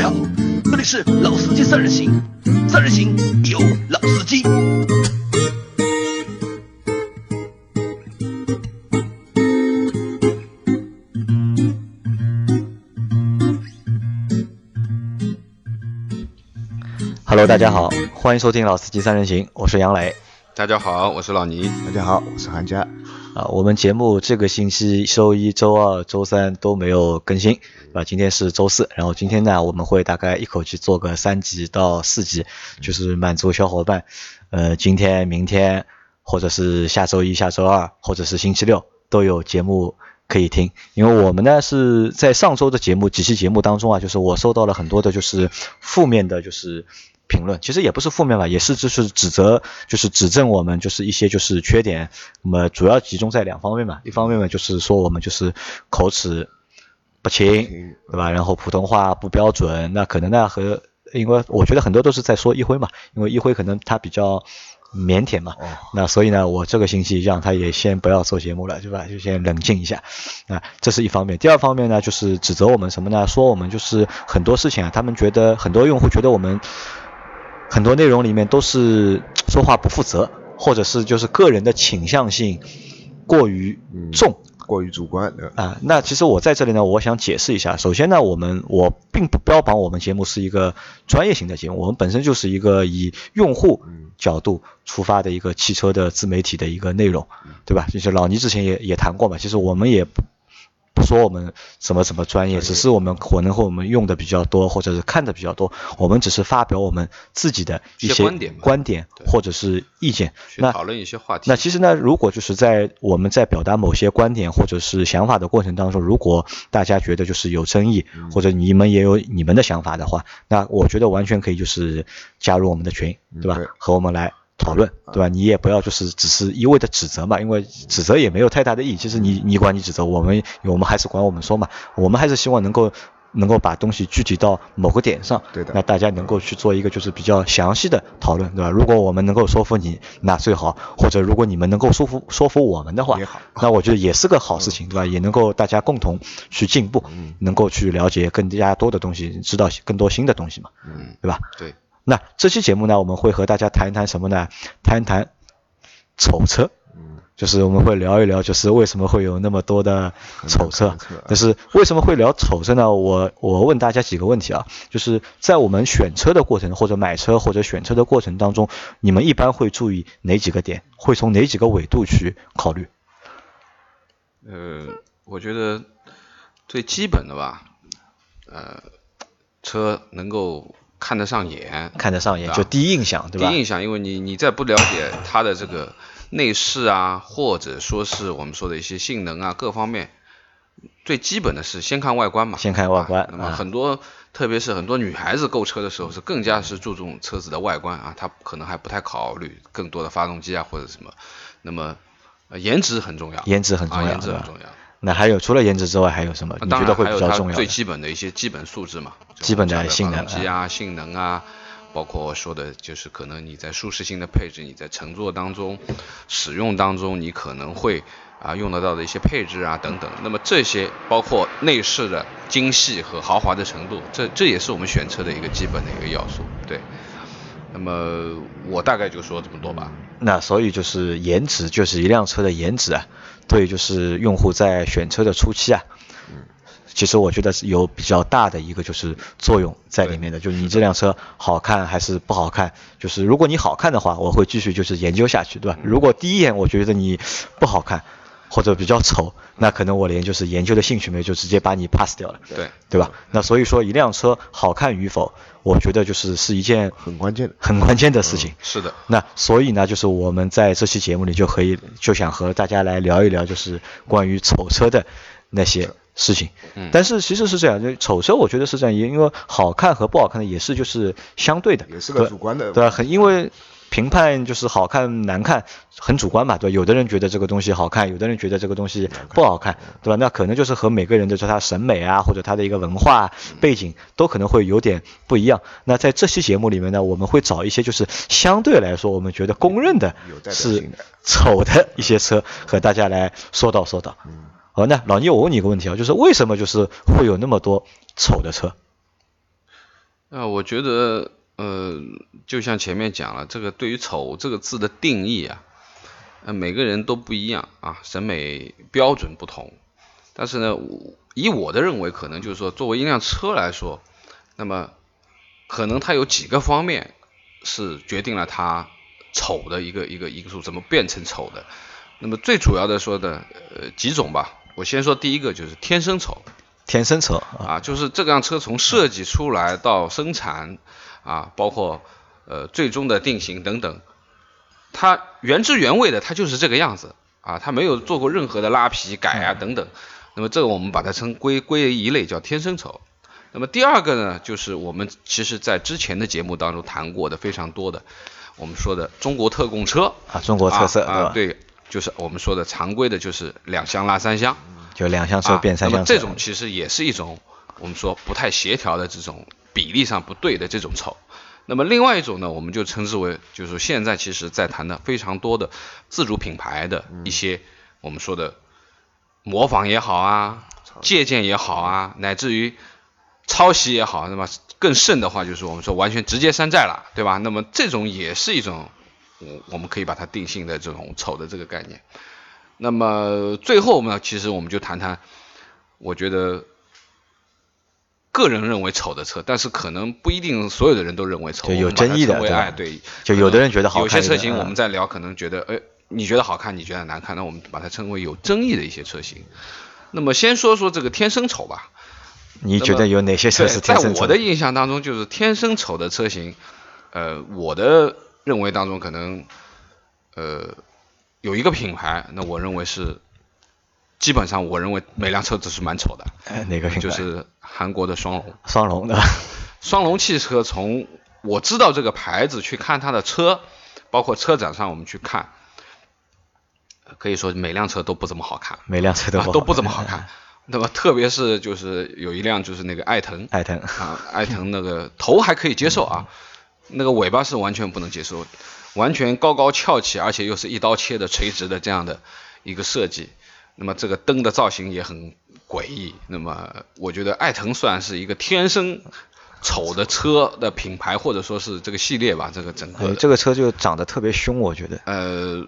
位好，这里是老司机三人行，三人行有老司机。Hello，大家好，欢迎收听老司机三人行，我是杨磊。大家好，我是老倪。大家好，我是韩佳。啊，我们节目这个星期周一周二周三都没有更新，对吧，今天是周四，然后今天呢，我们会大概一口气做个三集到四集，就是满足小伙伴，呃，今天、明天，或者是下周一下周二，或者是星期六都有节目可以听。因为我们呢是在上周的节目几期节目当中啊，就是我收到了很多的就是负面的，就是。评论其实也不是负面吧，也是就是指责，就是指正我们就是一些就是缺点。那么主要集中在两方面嘛，一方面嘛就是说我们就是口齿不清，对吧？然后普通话不标准，那可能呢和因为我觉得很多都是在说一辉嘛，因为一辉可能他比较腼腆嘛，那所以呢我这个星期让他也先不要做节目了，对吧？就先冷静一下啊，这是一方面。第二方面呢就是指责我们什么呢？说我们就是很多事情啊，他们觉得很多用户觉得我们。很多内容里面都是 说话不负责，或者是就是个人的倾向性过于重，过于主观啊。那其实我在这里呢，我想解释一下。首先呢，我们我并不标榜我们节目是一个专业型的节目，我们本身就是一个以用户角度出发的一个汽车的自媒体的一个内容，对吧？就是老倪之前也也谈过嘛，其实我们也。不说我们什么什么专业，只是我们可能和我们用的比较多，或者是看的比较多。我们只是发表我们自己的一些观点观点或者是意见，那讨论一些话题。那其实呢，如果就是在我们在表达某些观点或者是想法的过程当中，如果大家觉得就是有争议，或者你们也有你们的想法的话，那我觉得完全可以就是加入我们的群，对吧？和我们来。讨论对吧？你也不要就是只是一味的指责嘛，因为指责也没有太大的意义。其实你你管你指责，我们我们还是管我们说嘛。我们还是希望能够能够把东西具体到某个点上，对的。那大家能够去做一个就是比较详细的讨论，对吧？如果我们能够说服你，那最好；或者如果你们能够说服说服我们的话，那我觉得也是个好事情，对吧？也能够大家共同去进步，能够去了解更加多的东西，知道更多新的东西嘛，嗯，对吧？对。那这期节目呢，我们会和大家谈一谈什么呢？谈一谈丑车，嗯，就是我们会聊一聊，就是为什么会有那么多的丑车。但是为什么会聊丑车呢？我我问大家几个问题啊，就是在我们选车的过程，或者买车或者选车的过程当中，你们一般会注意哪几个点？会从哪几个维度去考虑？呃，我觉得最基本的吧，呃，车能够。看得上眼，看得上眼，就第一印象，对吧？第一印象，因为你你在不了解它的这个内饰啊，或者说是我们说的一些性能啊，各方面，最基本的是先看外观嘛。先看外观。那么很多，特别是很多女孩子购车的时候，是更加是注重车子的外观啊，她可能还不太考虑更多的发动机啊或者什么。那么，颜值很重要。颜值很重要。颜值很重要。那还有除了颜值之外还有什么？你觉得会比较重要？最基本的一些基本素质嘛，基本的性能啊，性能啊，包括说的就是可能你在舒适性的配置，你在乘坐当中、使用当中，你可能会啊用得到的一些配置啊等等。那么这些包括内饰的精细和豪华的程度，这这也是我们选车的一个基本的一个要素。对，那么我大概就说这么多吧。那所以就是颜值，就是一辆车的颜值啊。对，就是用户在选车的初期啊，其实我觉得是有比较大的一个就是作用在里面的，就是你这辆车好看还是不好看，就是如果你好看的话，我会继续就是研究下去，对吧？如果第一眼我觉得你不好看。或者比较丑，那可能我连就是研究的兴趣没有，就直接把你 pass 掉了，对对吧？那所以说一辆车好看与否，我觉得就是是一件很关键的、很关键的事情。是的。那所以呢，就是我们在这期节目里就可以就想和大家来聊一聊，就是关于丑车的那些事情。嗯。但是其实是这样，就丑车我觉得是这样，因为好看和不好看的也是就是相对的，也是个主观的，对吧？很因为。评判就是好看难看，很主观嘛，对吧？有的人觉得这个东西好看，有的人觉得这个东西不好看，对吧？那可能就是和每个人的说他审美啊，或者他的一个文化背景都可能会有点不一样。那在这期节目里面呢，我们会找一些就是相对来说我们觉得公认的是丑的一些车和大家来说道说道。好，那老聂，我问你一个问题啊，就是为什么就是会有那么多丑的车？啊，我觉得呃，就像前面讲了，这个对于丑这个字的定义啊，呃，每个人都不一样啊，审美标准不同。但是呢，以我的认为，可能就是说，作为一辆车来说，那么可能它有几个方面是决定了它丑的一个一个因素，怎么变成丑的。那么最主要的说的呃几种吧，我先说第一个就是天生丑。天生丑啊，就是这辆车从设计出来到生产啊，包括呃最终的定型等等，它原汁原味的，它就是这个样子啊，它没有做过任何的拉皮改啊等等。那么这个我们把它称归归为一类叫天生丑。那么第二个呢，就是我们其实在之前的节目当中谈过的非常多的，我们说的中国特供车啊，中国特色啊，对，就是我们说的常规的，就是两厢拉三厢。就两厢车变三厢车，这种其实也是一种我们说不太协调的这种比例上不对的这种丑。那么另外一种呢，我们就称之为就是现在其实在谈的非常多的自主品牌的一些我们说的模仿也好啊，借鉴也好啊，乃至于抄袭也好，那么更甚的话就是我们说完全直接山寨了，对吧？那么这种也是一种我我们可以把它定性的这种丑的这个概念。那么最后呢，其实我们就谈谈，我觉得个人认为丑的车，但是可能不一定所有的人都认为丑，就有争议的，对，就有的人觉得好看，有些车型我们在聊，可能觉得，哎，你觉得好看，你觉得难看，那我们把它称为有争议的一些车型。那么先说说这个天生丑吧，你觉得有哪些车是天生丑？在我的印象当中，就是天生丑的车型，呃，我的认为当中可能，呃。有一个品牌，那我认为是基本上，我认为每辆车子是蛮丑的。哎，哪个品牌？就是韩国的双龙。双龙的。双龙汽车，从我知道这个牌子去看它的车，包括车展上我们去看，可以说每辆车都不怎么好看。每辆车都都不怎么好看。那么特别是就是有一辆就是那个艾腾。艾腾。啊，艾腾那个头还可以接受啊，那个尾巴是完全不能接受。完全高高翘起，而且又是一刀切的垂直的这样的一个设计，那么这个灯的造型也很诡异。那么我觉得艾腾算是一个天生丑的车的品牌，或者说是这个系列吧。这个整个这个车就长得特别凶，我觉得。呃，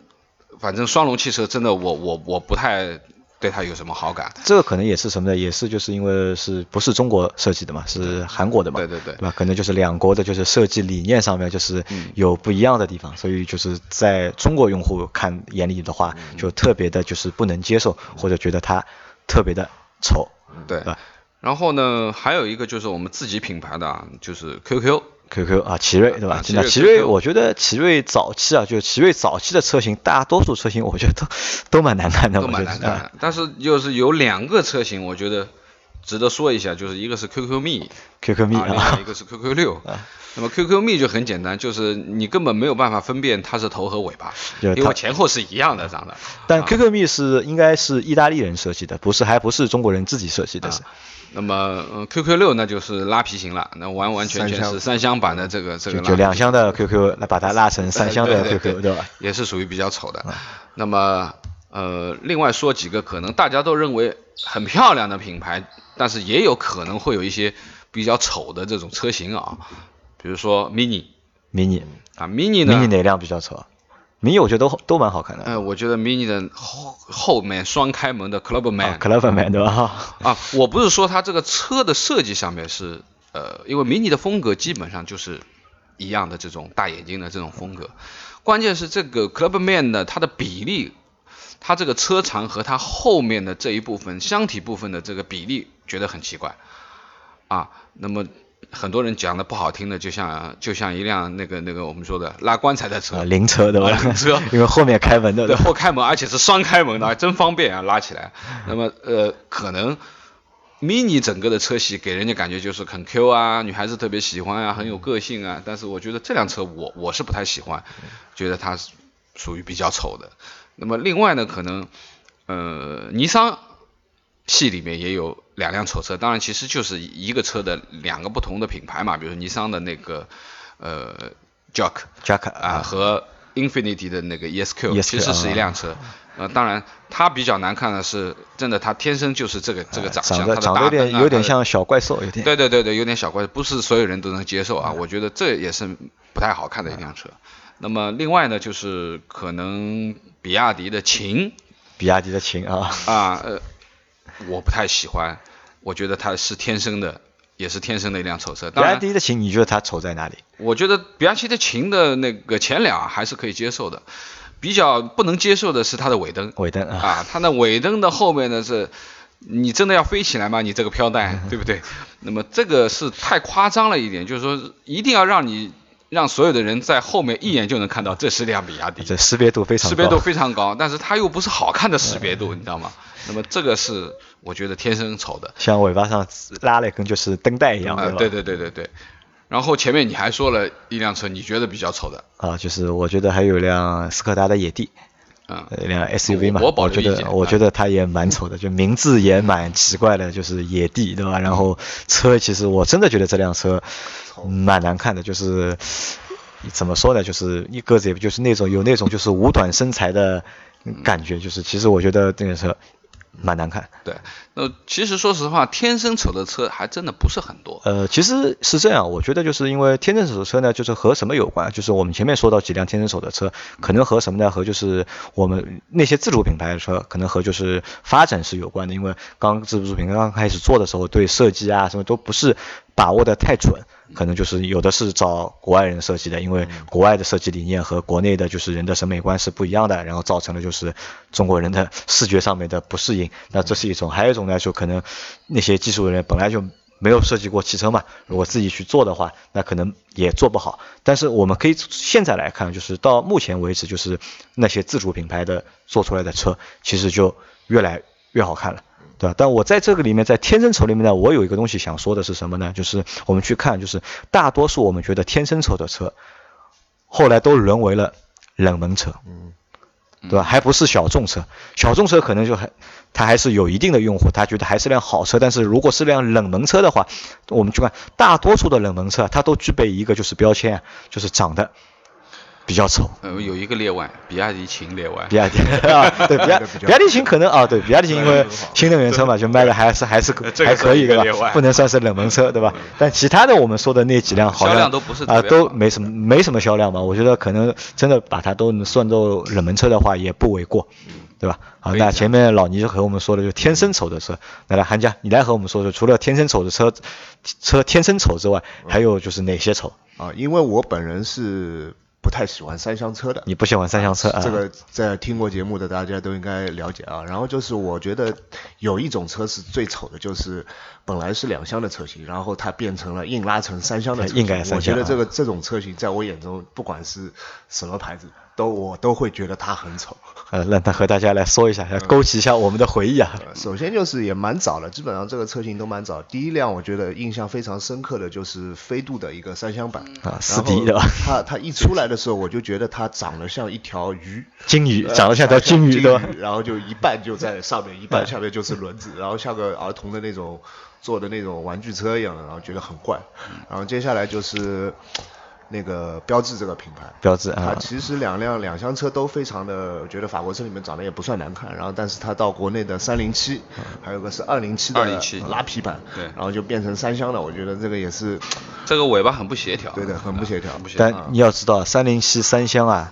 反正双龙汽车真的，我我我不太。对它有什么好感？这个可能也是什么呢？也是就是因为是不是中国设计的嘛？是韩国的嘛？对对对，对吧？可能就是两国的，就是设计理念上面就是有不一样的地方，所以就是在中国用户看眼里的话，就特别的就是不能接受，或者觉得它特别的丑，对吧？然后呢，还有一个就是我们自己品牌的，就是 QQ。Q Q 啊，奇瑞对吧？那奇瑞，我觉得奇瑞早期啊，就是奇瑞早期的车型，大多数车型我觉得都都蛮难看的，都蛮难看。但是就是有两个车型，我觉得值得说一下，就是一个是 Q Q 蜜，Q Q 蜜啊，一个是 Q Q 六。那么 Q Q 蜜就很简单，就是你根本没有办法分辨它是头和尾巴，因为前后是一样的长得。但 Q Q 蜜是应该是意大利人设计的，不是还不是中国人自己设计的。那么，嗯，QQ 六那就是拉皮型了，那完完全全是三厢版的这个这个。就两厢的 QQ，那把它拉成三厢的 QQ，对吧？也是属于比较丑的。那么，呃，另外说几个可能大家都认为很漂亮的品牌，但是也有可能会有一些比较丑的这种车型啊，比如说 Mini，Mini 啊，Mini 呢？Mini 哪辆比较丑？mini 我觉得都都蛮好看的。哎，我觉得 mini 的后后面双开门的 Clubman，Clubman 对吧？啊，我不是说它这个车的设计上面是，呃，因为 mini 的风格基本上就是一样的这种大眼睛的这种风格，关键是这个 Clubman 的它的比例，它这个车长和它后面的这一部分箱体部分的这个比例觉得很奇怪，啊，那么。很多人讲的不好听的，就像就像一辆那个那个我们说的拉棺材的车，灵车对吧？灵车，因为后面开门的，对后开门，而且是双开门的，还真方便啊，拉起来。那么呃，可能 mini 整个的车系给人家感觉就是很 Q 啊，女孩子特别喜欢啊，很有个性啊。但是我觉得这辆车我我是不太喜欢，觉得它是属于比较丑的。那么另外呢，可能呃，尼桑。系里面也有两辆丑车，当然其实就是一个车的两个不同的品牌嘛，比如说尼桑的那个呃 Jack Jack 啊和 Infinity 的那个 ESQ，ESQ 其实是一啊辆车。呃，当然它比较难看的是，真的它天生就是这个这个长相，长的长得有点有点像小怪兽，有点。对对对对，有点小怪，不是所有人都能接受啊。我觉得这也是不太好看的一辆车。那么另外呢，就是可能比亚迪的秦比亚迪的秦啊，啊，呃，我不太喜欢，我觉得它是天生的，也是天生的一辆丑车。比亚，迪的秦，你觉得它丑在哪里？我觉得比亚迪的秦的那个前脸啊还是可以接受的，比较不能接受的是它的尾灯。尾灯啊，啊，它的尾灯的后面呢是，你真的要飞起来吗？你这个飘带，对不对？那么这个是太夸张了一点，就是说一定要让你让所有的人在后面一眼就能看到这是辆比亚迪，这识别度非常高。识别度非常高，但是它又不是好看的识别度，你知道吗？那么这个是我觉得天生丑的。像尾巴上拉了一根就是灯带一样，啊，吧？对对对对对。然后前面你还说了一辆车，你觉得比较丑的，啊，就是我觉得还有一辆斯柯达的野地，一辆 SUV 嘛，我觉得我觉得它也蛮丑的，就名字也蛮奇怪的，就是野地，对吧？然后车其实我真的觉得这辆车蛮难看的，就是怎么说呢，就是一个子也不就是那种有那种就是五短身材的感觉，就是其实我觉得这个车蛮难看。对。那其实说实话，天生丑的车还真的不是很多。呃，其实是这样，我觉得就是因为天生丑的车呢，就是和什么有关？就是我们前面说到几辆天生丑的车，可能和什么呢？和就是我们那些自主品牌的车，可能和就是发展是有关的。因为刚自主品牌刚开始做的时候，对设计啊什么都不是把握的太准，可能就是有的是找国外人设计的，因为国外的设计理念和国内的就是人的审美观是不一样的，然后造成了就是中国人的视觉上面的不适应。那这是一种，还有一种呢，就可能那些技术人员本来就没有设计过汽车嘛，如果自己去做的话，那可能也做不好。但是我们可以现在来看，就是到目前为止，就是那些自主品牌的做出来的车，其实就越来越好看了。对吧？但我在这个里面，在天生丑里面呢，我有一个东西想说的是什么呢？就是我们去看，就是大多数我们觉得天生丑的车，后来都沦为了冷门车。嗯对吧？还不是小众车，小众车可能就还它还是有一定的用户，他觉得还是辆好车。但是如果是辆冷门车的话，我们去看大多数的冷门车，它都具备一个就是标签啊，就是长得比较丑。呃，有一个例外，比亚迪秦例外。比亚迪 啊，对比亚比较比亚迪秦可能啊，对比亚迪秦因为新能源车嘛，就卖的还是还是还可以对？吧不能算是冷门车对吧？但其他的我们说的那几辆好像销量都不是啊，都没什么没什么销量嘛。我觉得可能真的把它都能算作冷门车的话，也不为过，对吧？好，那前面老倪就和我们说的就天生丑的车，那来韩江你来和我们说说，除了天生丑的车车天生丑之外，还有就是哪些丑？啊，因为我本人是不太喜欢三厢车的。你不喜欢三厢车啊？这个在听过节目的大家都应该了解啊。然后就是我觉得有一种车是最丑的，就是本来是两厢的车型，然后它变成了硬拉成三厢的车型。硬改三厢啊我觉得这个这种车型在我眼中，不管是什么牌子，都我都会觉得它很丑。呃，让他和大家来说一下，来勾起一下我们的回忆啊。呃首先就是也蛮早了，基本上这个车型都蛮早。第一辆我觉得印象非常深刻的就是飞度的一个三厢版啊然四 D 后的吧它它一出来的时候，我就觉得它长得像一条鱼，金鱼呃长得像条金鱼，对吧？然后就一半就在上面，一半下面就是轮子，然后像个儿童的那种做的那种玩具车一样的，然后觉得很怪。然后接下来就是那个标志这个品牌，标志啊，其实两辆两厢车都非常的，我觉得法国车里面长得也不算难看。然后，但是它到国内的三零七，还有个是二零七的207拉皮版，对然后就变成三厢的。我觉得这个也是这个尾巴很不协调。对的，很不协调。不协调。但你要知道，三零七三厢啊，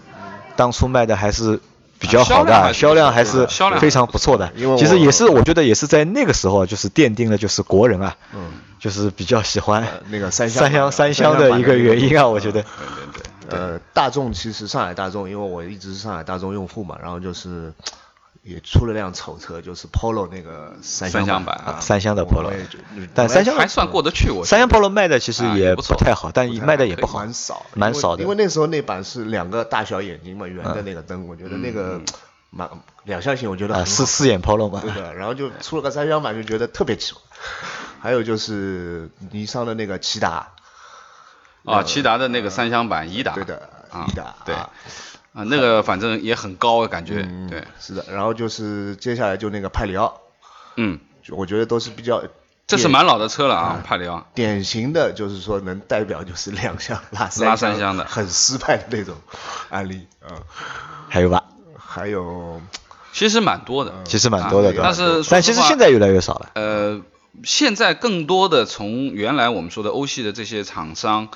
当初卖的还是比较好的销销量还是非常不错的。因为其实也是，我觉得也是在那个时候，就是奠定了就是国人啊，嗯，就是比较喜欢呃那个三厢三厢三厢的一个原因啊，我觉得。对对对。呃，大众其实上海大众，因为我一直是上海大众用户嘛，然后就是也出了辆丑车，就是 Polo 那个三三厢厢版啊。三厢的 Polo，但三厢还算过得去，我三厢 Polo 卖的其实也不太好，但卖的也不好，蛮少，蛮少的。因为。因为那时候那版是两个大小眼睛嘛，圆嗯的那个灯，我觉得那个蛮两厢型，我觉得啊，四四眼 Polo 嘛。对，的，然后就出了个三厢版，就觉得特别奇怪。还有就是尼桑的那个骐达，啊，骐达的那个三厢版颐达，对的，啊颐达，对，啊啊，那个反正也很高，感觉，嗯，对，是的。然后就是接下来就那个派里奥，嗯，我觉得都是比较这是蛮老的车了啊，帕里奥。典型的就是说能代表就是两厢拉拉三厢的很失败的那种案例啊。还有吧？还有，其实蛮多的，其实蛮多的，对但是但其实现在越来越少了。呃，现在更多的从原来我们说的欧系的这些厂商，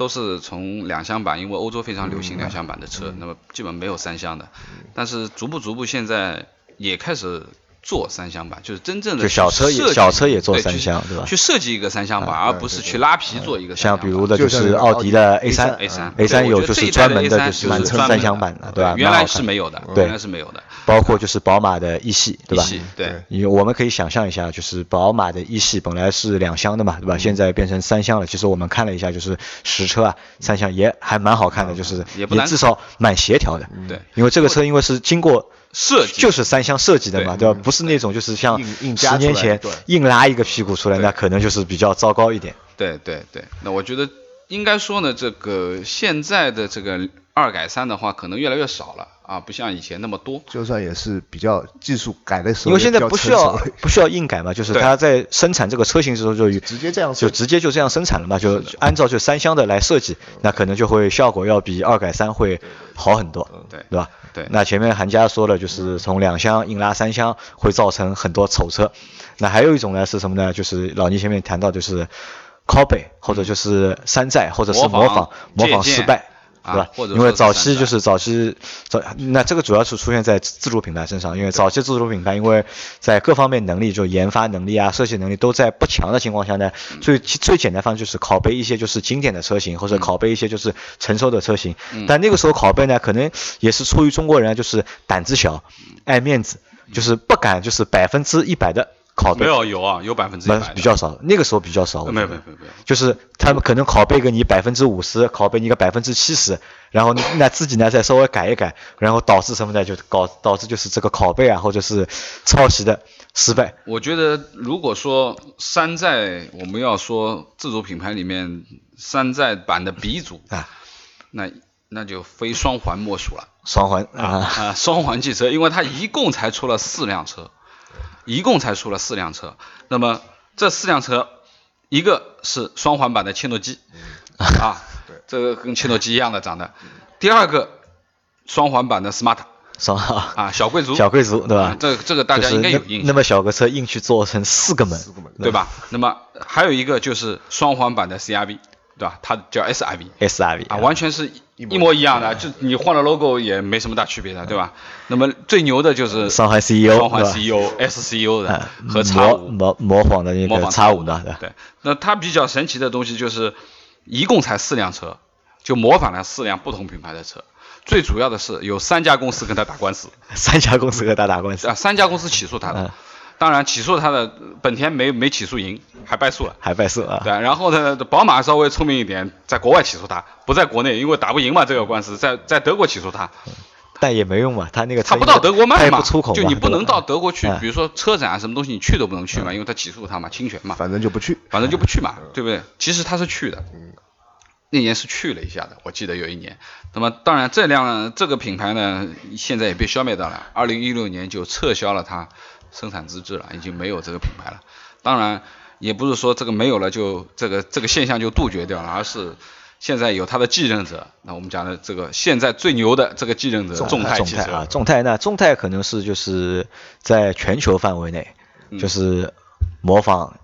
都是从两厢版，因为欧洲非常流行两厢版的车，那么基本没有三厢的。但是逐步逐步现在也开始。做三厢版就是真正的就小车也小车也做三厢对吧？去设计一个三厢版，而不是去拉皮做一个。像比如的就是奥迪的 A 三，A 三，A 三有就是专门的就是满车三厢版的，对吧？原来是没有的，对，原来是没有的。包括就是宝马的一系，对吧？对，因为我们可以想象一下，就是宝马的一系本来是两厢的嘛，对吧？现在变成三厢了。其实我们看了一下，就是实车啊，三厢也还蛮好看的，就是也至少蛮协调的。对，因为这个车因为是经过。设计就是三厢设计的嘛，对吧？不是那种就是像十年前硬拉一个屁股出来，那可能就是比较糟糕一点。对对对，那我觉得应该说呢，这个现在的这个二改三的话，可能越来越少了啊，不像以前那么多。就算也是比较技术改的时候，因为现在不需要不需要硬改嘛，就是它在生产这个车型的时候就直接这样就直接就这样生产了嘛，就按照就三厢的来设计，那可能就会效果要比二改三会好很多，对对吧？对，那前面韩家说了，就是从两厢硬拉三厢会造成很多丑车。那还有一种呢是什么呢？就是老倪前面谈到，就是 copy 或者就是山寨或者是模仿模仿失败。是吧？因为早期就是早期早，那这个主要是出现在自主品牌身上，因为早期自主品牌因为在各方面能力，就研发能力啊、设计能力都在不强的情况下呢，最最简单方就是拷贝一些就是经典的车型，或者拷贝一些就是成熟的车型。但那个时候拷贝呢，可能也是出于中国人就是胆子小、爱面子，就是不敢就是百分之一百的。拷贝没有有啊，有百分之百，比较少，那个时候比较少。没有没有没有没有，就是他们可能拷贝个你百分之五十，拷贝你个百分之七十，然后那自己呢再稍微改一改，然后导致什么呢？就搞导致就是这个拷贝啊，或者是抄袭的失败。我觉得如果说山寨，我们要说自主品牌里面山寨版的鼻祖啊，那那就非双环莫属了。双环啊啊，双环汽车，因为它一共才出了四辆车。一共才出了四辆车，那么这四辆车，一个是双环版的切诺基，啊，这个跟切诺基一样的长得。第二个双环版的 smart，双啊小贵族，小贵族对吧？这这个大家应该有印象。那么小个车硬去做成四个门，对吧？那么还有一个就是双环版的 CRV。对吧？它叫 S R V，S R V 啊，完全是一模一样的，就你换了 logo 也没什么大区别的，对吧？那么最牛的就是上海 CEO，上海 CEO，S C U 的和叉五模模仿的那个叉五的，对。那它比较神奇的东西就是，一共才四辆车，就模仿了四辆不同品牌的车。最主要的是有三家公司跟他打官司，三家公司跟他打官司啊，三家公司起诉他的。当然起诉他的本田没没起诉赢，还败诉了，还败诉啊。对，然后呢，宝马稍微聪明一点，在国外起诉他，不在国内，因为打不赢嘛这个官司，在在德国起诉他，但也没用嘛，他那个他不到德国卖嘛，出口就你不能到德国去，比如说车展啊什么东西你去都不能去嘛，因为他起诉他嘛，侵权嘛，反正就不去，反正就不去嘛，对不对？其实他是去的，那年是去了一下的，我记得有一年。那么当然这辆这个品牌呢，现在也被消灭掉了，二零一六年就撤销了它。生产资质了，已经没有这个品牌了。当然，也不是说这个没有了就这个这个现象就杜绝掉了，而是现在有它的继任者。那我们讲的这个现在最牛的这个继任者，众泰汽车啊，众泰那众泰可能是就是在全球范围内就是模仿。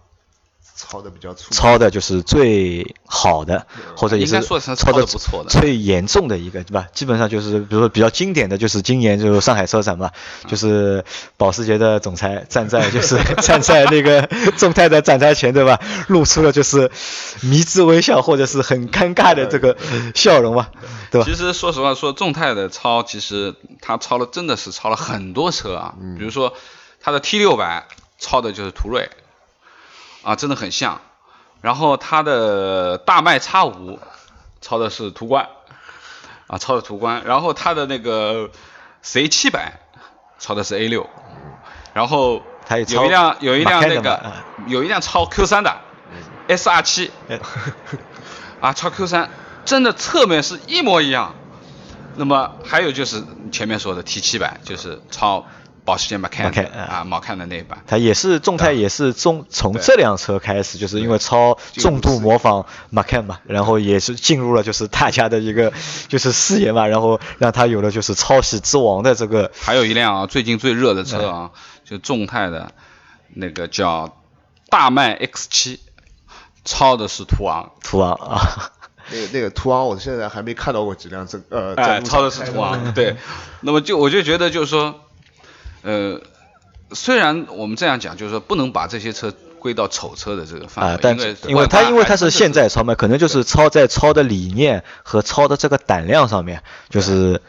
抄的比较粗，抄的就是最好的，或者也是抄的不错的，最严重的一个，对吧？基本上就是，比如说比较经典的就是今年就是上海车展嘛，就是保时捷的总裁站在就是 站在那个 众泰的展台前，对吧？露出了就是迷之微笑，或者是很尴尬的这个笑容嘛，对吧？其实说实话，说众泰的抄，其实他抄了真的是抄了很多车啊，比如说他的 T 六百抄的就是途锐。啊，真的很像。然后它的大迈叉五抄的是途观，啊，抄的途观。然后它的那个 C 七百抄的是 A 六。然后有一辆有一辆那个有一辆抄 Q 三的 S R 七，啊，抄 Q 三，真的侧面是一模一样。那么还有就是前面说的 T 七百，就是抄保时捷 Macan Macan，啊毛看的那一版。它也是众泰也是从从这辆车开始，就是因为超重度模仿 Macan 嘛，然后也是进入了就是大家的一个就是视野嘛，然后让它有了就是抄袭之王的这个。还有一辆啊，最近最热的车啊，就众泰的那个叫大迈 X 七，抄的是途昂。途昂啊。那个那个途昂，我现在还没看到过几辆这呃。哎，抄的是途昂。对，那么就我就觉得就是说，呃，虽然我们这样讲，就是说不能把这些车归到丑车的这个范围，但因为它因为它是现在超卖，可能就是超在超的理念和超的这个胆量上面，就是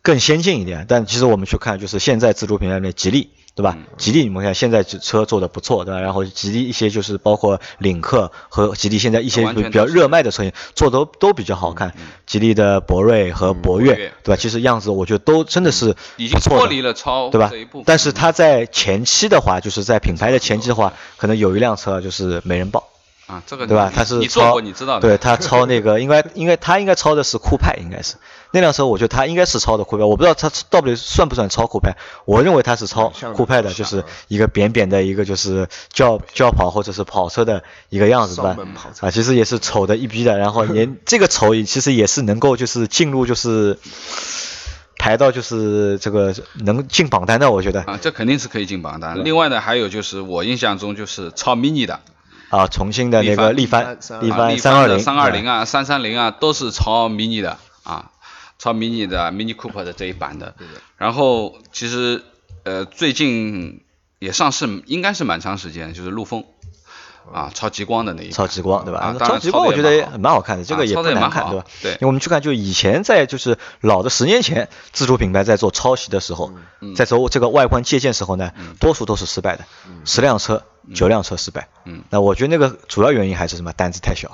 更先进一点。但其实我们去看，就是现在自主品牌里面，吉利。对吧？吉利你们看现在车做的不错，对吧？然后吉利一些就是包括领克和吉利现在一些比较热卖的车型做的都比较好看。吉利的博瑞和博越，对吧？其实样子我觉得都真的是已经脱离了超对吧？但是它在前期的话，就是在品牌的前期的话，可能有一辆车就是没人报。啊，这个对吧？他是抄，你知道的。对他抄那个，应该应该他应该抄的是酷派，应该是那辆车，我觉得它应该是超的酷派，我不知道它到底算不算超酷派。我认为它是超酷派的，就是一个扁扁的一个就是轿轿跑或者是跑车的一个样子吧。啊，其实也是丑的一逼的，然后连这个丑其实也是能够就是进入就是排到就是这个能进榜单的，我觉得。啊，这肯定是可以进榜单。另外呢，还有就是我印象中就是超 mini 的。啊，重庆的那个力帆，力帆三二零，三二零啊，三三零啊，都是超 mini 的啊，抄 mini 的 mini cooper 的这一版的。然后其实呃最近也上市，应该是蛮长时间，就是陆风。啊，超极光的那一超极光对吧？啊，超极光我觉得也蛮好看的，这个也不难看对吧？对，因为我们去看，就以前在就是老的十年前，自主品牌在做抄袭的时候，在做这个外观借鉴时候呢，多数都是失败的，十辆车九辆车失败。嗯，那我觉得那个主要原因还是什么？胆子太小，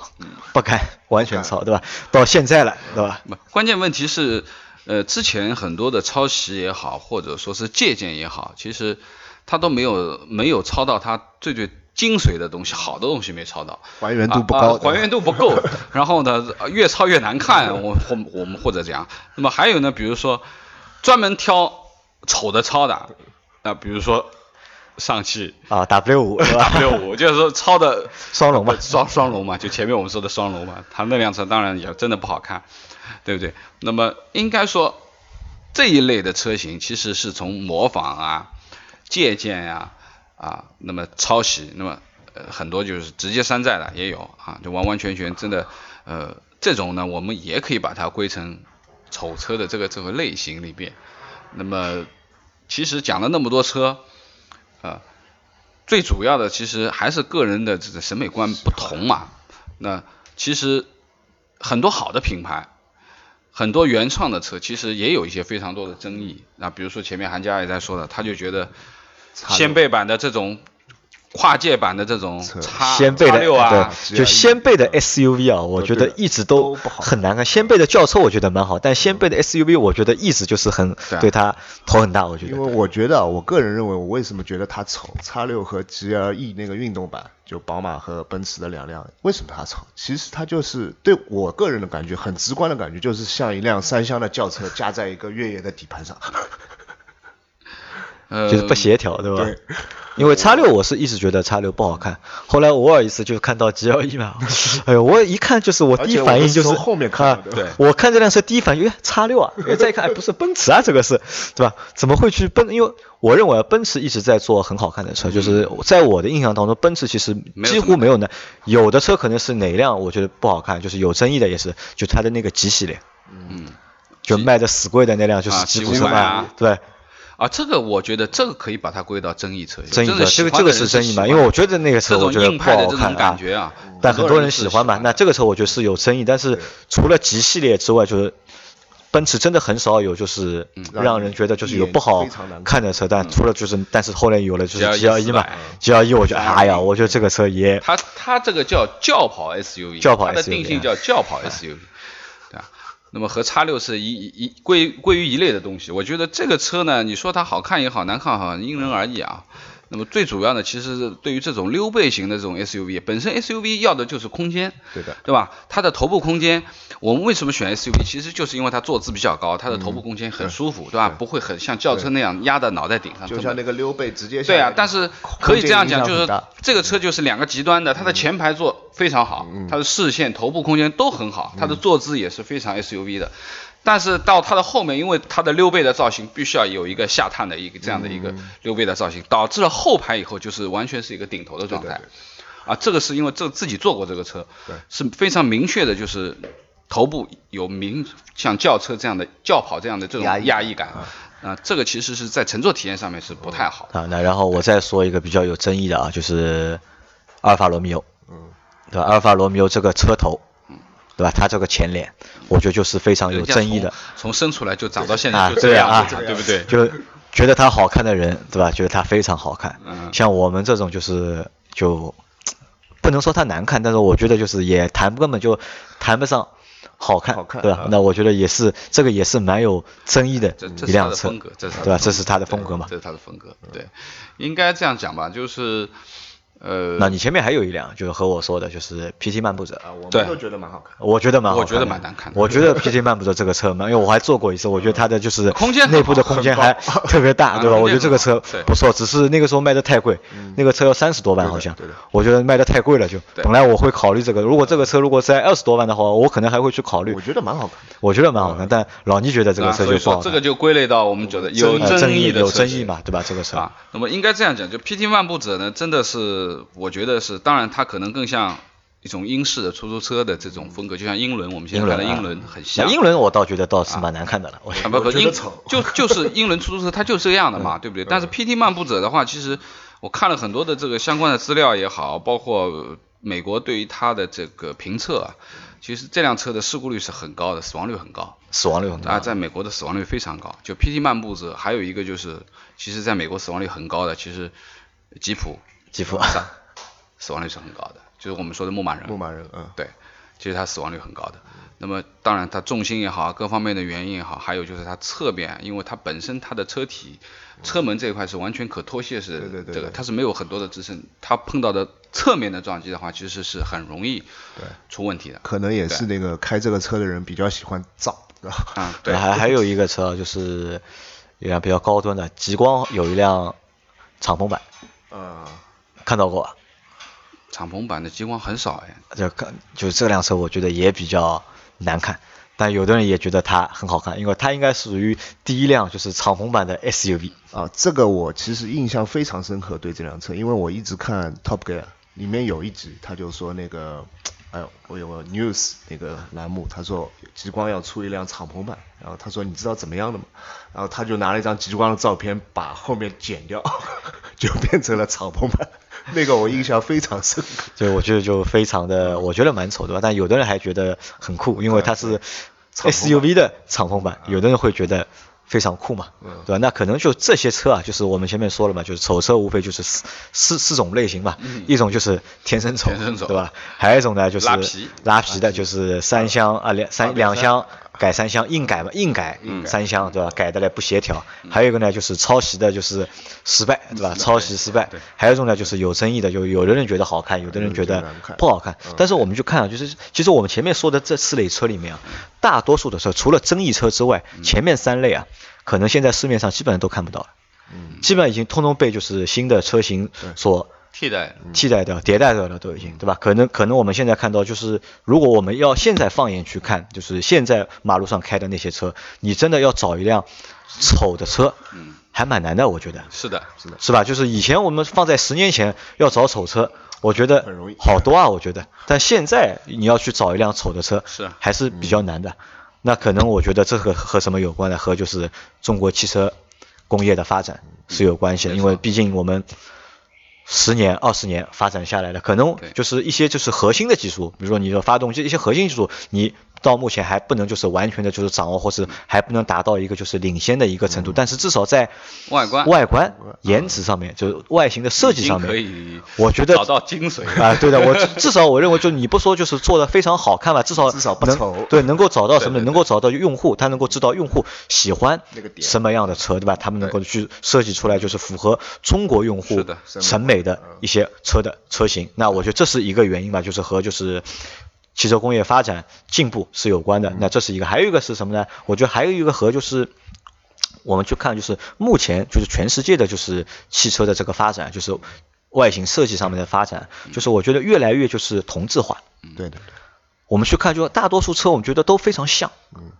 不敢完全抄对吧？到现在了对吧？关键问题是，呃，之前很多的抄袭也好，或者说是借鉴也好，其实它都没有没有抄到它最最。精髓的东西，好的东西没抄到，还原度不高，还原度不够。然后呢，越抄越难看。我或我们或者这样。那么还有呢，比如说专门挑丑的抄的，啊，比如说上汽啊 W 五 W 五，就是说抄的双龙嘛，双双龙嘛，就前面我们说的双龙嘛。它那辆车当然也真的不好看，对不对？那么应该说这一类的车型其实是从模仿啊、借鉴呀。啊，啊那么抄袭，那么呃很多就是直接山寨的也有啊，就完完全全真的呃这种呢，我们也可以把它归成丑车的这个这个类型里边。那么其实讲了那么多车，啊，最主要的其实还是个人的这个审美观不同嘛。那其实很多好的品牌，很多原创的车，其实也有一些非常多的争议。那比如说前面韩佳也在说的，他就觉得。掀背版的这种跨界版的这种叉掀背的六啊，就先辈的 SUV 啊，我觉得一直都很难看。先辈的轿车我觉得蛮好，但先辈的 SUV 我觉得一直就是很对它头很大。我觉得，因为我觉得，我个人认为，我为什么觉得它丑？叉六和 GLE 那个运动版，就宝马和奔驰的两辆，为什么它丑？其实它就是对我个人的感觉，很直观的感觉，就是像一辆三厢的轿车加在一个越野的底盘上。就是不协调，对吧？因为叉六我是一直觉得叉六不好看，后来偶尔一次就看到 G L E 嘛，哎呦，我一看就是我第一反应就是后面看，对，我看这辆车第一反应，哎，叉六啊，再一看，哎，不是奔驰啊，这个是，对吧？怎么会去奔？因为我认为奔驰一直在做很好看的车，就是在我的印象当中，奔驰其实几乎没有呢，有的车可能是哪辆我觉得不好看，就是有争议的也是，就它的那个 G 系列，嗯，就卖的死贵的那辆就是吉普车嘛，对。啊，这个我觉得这个可以把它归到争议车，争议车，这个这个是争议嘛？因为我觉得那个车我觉得不好看啊，但很多人喜欢嘛。那这个车我觉得是有争议，但是除了极系列之外，就是奔驰真的很少有就是让人觉得就是有不好看的车。但除了就是，但是后来有了就是 G L E 嘛，G L E 我觉得哎呀，我觉得这个车也，它它这个叫轿跑 S U V，轿跑 S U V，它的定性叫轿跑 S U V。那么和叉六是一一归归于一类的东西，我觉得这个车呢，你说它好看也好，难看好，因人而异啊。那么最主要的，其实是对于这种溜背型的这种 SUV，本身 SUV 要的就是空间，对的，对吧？它的头部空间，我们为什么选 SUV？其实就是因为它坐姿比较高，它的头部空间很舒服，对吧？不会很像轿车那样压在脑袋顶上，就像那个溜背直接对啊，但是可以这样讲，就是这个车就是两个极端的，它的前排座非常好，它的视线、头部空间都很好，它的坐姿也是非常 SUV 的。但是到它的后面，因为它的溜背的造型必须要有一个下探的一个这样的一个溜背的造型，导致了后排以后就是完全是一个顶头的状态。啊，这个是因为这自己坐过这个车，是非常明确的，就是头部有明像轿车这样的轿跑这样的这种压抑感。啊，这个其实是在乘坐体验上面是不太好。啊，那然后我再说一个比较有争议的啊，就是阿尔法罗密欧，嗯，对吧？阿尔法罗密欧这个车头。对吧？他这个前脸，我觉得就是非常有争议的。从生出来就长到现在就这样啊，对不对？就觉得他好看的人，对吧？觉得他非常好看。嗯。像我们这种就是就不能说他难看，但是我觉得就是也谈根本就谈不上好看，对吧？那我觉得也是这个也是蛮有争议的一辆车，对吧？这是他的风格嘛？这是他的风格，对。应该这样讲吧，就是。呃，那你前面还有一辆，就是和我说的，就是 PT 漫步者啊，我们都觉得蛮好看，我觉得蛮好看，我觉得蛮难看的。我觉得 PT 漫步者这个车嘛，因为我还坐过一次，我觉得它的就是空间内部的空间还特别大，对吧？我觉得这个车不错，只是那个时候卖的太贵，那个车要三十多万好像，我觉得卖的太贵了，就本来我会考虑这个，如果这个车如果在二十多万的话，我可能还会去考虑。我觉得蛮好看，我觉得蛮好看，但老倪觉得这个车就不好。这个就归类到我们觉得有争议的有争议嘛，对吧？这个车。那么应该这样讲，就 PT 漫步者呢，真的是我觉得。是，当然它可能更像一种英式的出租车的这种风格，就像英伦，我们现在看的英伦很像。英伦我倒觉得倒是蛮难看的了。啊不不，英就就是英伦出租车，它就是这样的嘛，对不对？但是 PT 漫步者的话，其实我看了很多的这个相关的资料也好，包括美国对于它的这个评测啊，其实这辆车的事故率是很高的，死亡率很高。死亡率很高啊，在美国的死亡率非常高。就 PT 漫步者还有一个就是，其实在美国死亡率很高的，其实吉普吉普。死亡率是很高的，就是我们说的牧马人。牧马人，嗯，对，其实它死亡率很高的。那么当然它重心也好，各方面的原因也好，还有就是它侧边，因为它本身它的车体车门这一块是完全可脱卸式的，这个它是没有很多的支撑，它碰到的侧面的撞击的话，其实是很容易出问题的。可能也是那个开这个车的人比较喜欢造，啊，对。还还有一个车就是一辆比较高端的极光，有一辆敞篷版，嗯，看到过。敞篷版的极光很少哎，就看就这辆车，我觉得也比较难看，但有的人也觉得它很好看，因为它应该属于第一辆就是敞篷版的 SUV 啊。这个我其实印象非常深刻，对这辆车，因为我一直看 Top Gear 里面有一集，他就说那个，哎，我有个 News 那个栏目，他说极光要出一辆敞篷版，然后他说你知道怎么样的吗？然后他就拿了一张极光的照片，把后面剪掉，就变成了敞篷版。那个我印象非常深刻，就我觉得就非常的，我觉得蛮丑的吧，但有的人还觉得很酷，因为它是 SUV 的敞篷版，有的人会觉得非常酷嘛，对吧？那可能就这些车啊，就是我们前面说了嘛，就是丑车无非就是四四四种类型嘛，一种就是天生丑，对吧？还有一种呢就是拉皮拉皮的，就是三厢啊两三两厢。改三厢硬改嘛，硬改三厢对吧？改的嘞不协调。还有一个呢，就是抄袭的，就是失败对吧？抄袭失败。还有一种呢，就是有争议的，就有的人觉得好看，有的人觉得不好看。但是我们就看啊，就是其实我们前面说的这四类车里面啊，大多数的车除了争议车之外，前面三类啊，可能现在市面上基本上都看不到了。嗯。基本上已经通通被就是新的车型所。替代，替代掉，迭代掉了都已经，对吧？可能可能我们现在看到就是，如果我们要现在放眼去看，就是现在马路上开的那些车，你真的要找一辆丑的车，嗯，还蛮难的，我觉得。是的，是的，是吧？就是以前我们放在十年前要找丑车，我觉得很容易，好多啊，我觉得。但现在你要去找一辆丑的车，是还是比较难的。那可能我觉得这和和什么有关呢？和就是中国汽车工业的发展是有关系的，因为毕竟我们。十年、二十年发展下来的，可能就是一些就是核心的技术，比如说你的发动机一些核心技术，你到目前还不能就是完全的就是掌握，或是还不能达到一个就是领先的一个程度。但是至少在外观、外观、颜值上面，就是外形的设计上面，可以，我觉得 找到精髓啊。对的，我至少我认为，就你不说就是做的非常好看吧，至少至少不能对能够找到什么，能够找到用户，他能够知道用户喜欢什么样的车，对吧？他们能够去设计出来就是符合中国用户审美。的一些车的车型，那我觉得这是一个原因吧，就是和就是汽车工业发展进步是有关的。那这是一个，还有一个是什么呢？我觉得还有一个和就是我们去看，就是目前就是全世界的就是汽车的这个发展，就是外形设计上面的发展，就是我觉得越来越就是同质化。对对对，我们去看，就大多数车，我们觉得都非常像。嗯。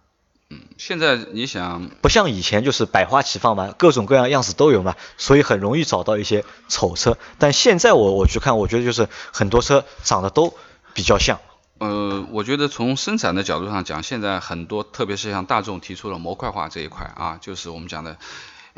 嗯，现在你想不像以前就是百花齐放嘛，各种各样样子都有嘛，所以很容易找到一些丑车。但现在我我去看，我觉得就是很多车长得都比较像。呃，我觉得从生产的角度上讲，现在很多，特别是像大众提出了模块化这一块啊，就是我们讲的。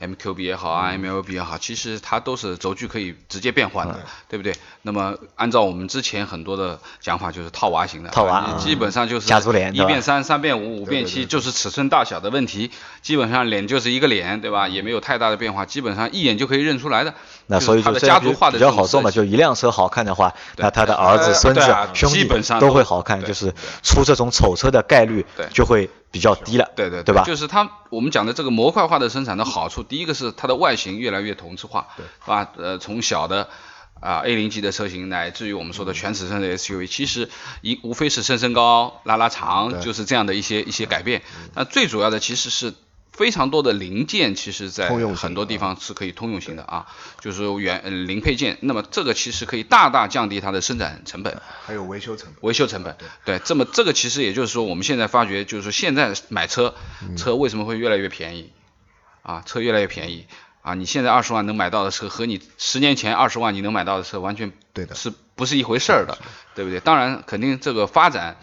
MQB 也好啊，MLB 也好，其实它都是轴距可以直接变换的，对不对？那么按照我们之前很多的讲法，就是套娃型的，套娃，基本上就是家族脸，一变三，三变五，五变七，就是尺寸大小的问题，基本上脸就是一个脸，对吧？也没有太大的变化，基本上一眼就可以认出来的。那所以就家族化的比较好做嘛，就一辆车好看的话，那他的儿子、孙子、兄弟都会好看，就是出这种丑车的概率就会。比较低了，对对对吧？就是它，我们讲的这个模块化的生产的好处，第一个是它的外形越来越同质化，对，是吧？呃，从小的啊 A 零级的车型，乃至于我们说的全尺寸的 SUV，其实一无非是升升高、拉拉长，就是这样的一些一些改变。那最主要的其实是。非常多的零件，其实在很多地方是可以通用型的啊，就是原零配件。那么这个其实可以大大降低它的生产成本，还有维修成本。维修成本，对，这么这个其实也就是说，我们现在发觉，就是说现在买车，车为什么会越来越便宜？啊，车越来越便宜啊！你现在二十万能买到的车，和你十年前二十万你能买到的车，完全对的，是不是一回事儿的？对不对？当然，肯定这个发展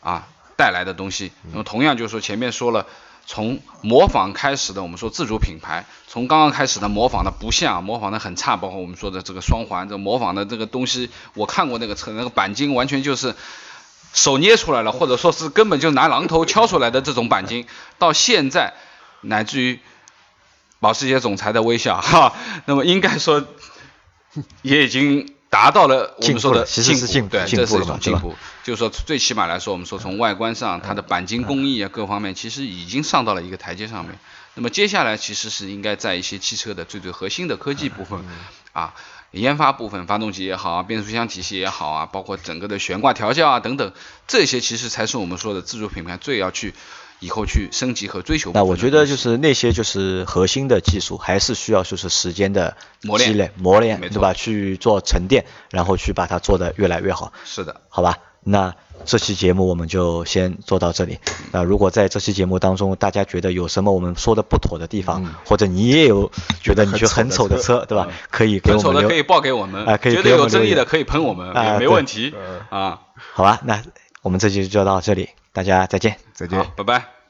啊带来的东西，那么同样就是说前面说了。从模仿开始的，我们说自主品牌，从刚刚开始的模仿的不像，模仿的很差，包括我们说的这个双环，这模仿的这个东西，我看过那个车，那个钣金完全就是手捏出来了，或者说是根本就拿榔头敲出来的这种钣金，到现在乃至于保时捷总裁的微笑，哈，那么应该说也已经。达到了我们说的进步，对，这是一种进步。就是说，最起码来说，我们说从外观上，它的钣金工艺啊，各方面其实已经上到了一个台阶上面。那么接下来其实是应该在一些汽车的最最核心的科技部分啊，研发部分，发动机也好啊，变速箱体系也好啊，包括整个的悬挂调教啊等等，这些其实才是我们说的自主品牌最要去。以后去升级和追求。那我觉得就是那些就是核心的技术，还是需要就是时间的积累磨练，对吧？去做沉淀，然后去把它做得越来越好。是的，好吧。那这期节目我们就先做到这里。那如果在这期节目当中，大家觉得有什么我们说的不妥的地方，或者你也有觉得你觉得很丑的车，对吧？可以给我们留。丑的可以报给我们。啊，可以。觉得有争议的可以喷我们，也没问题。啊，好吧，那我们这期就到这里。大家再见，再见，拜拜。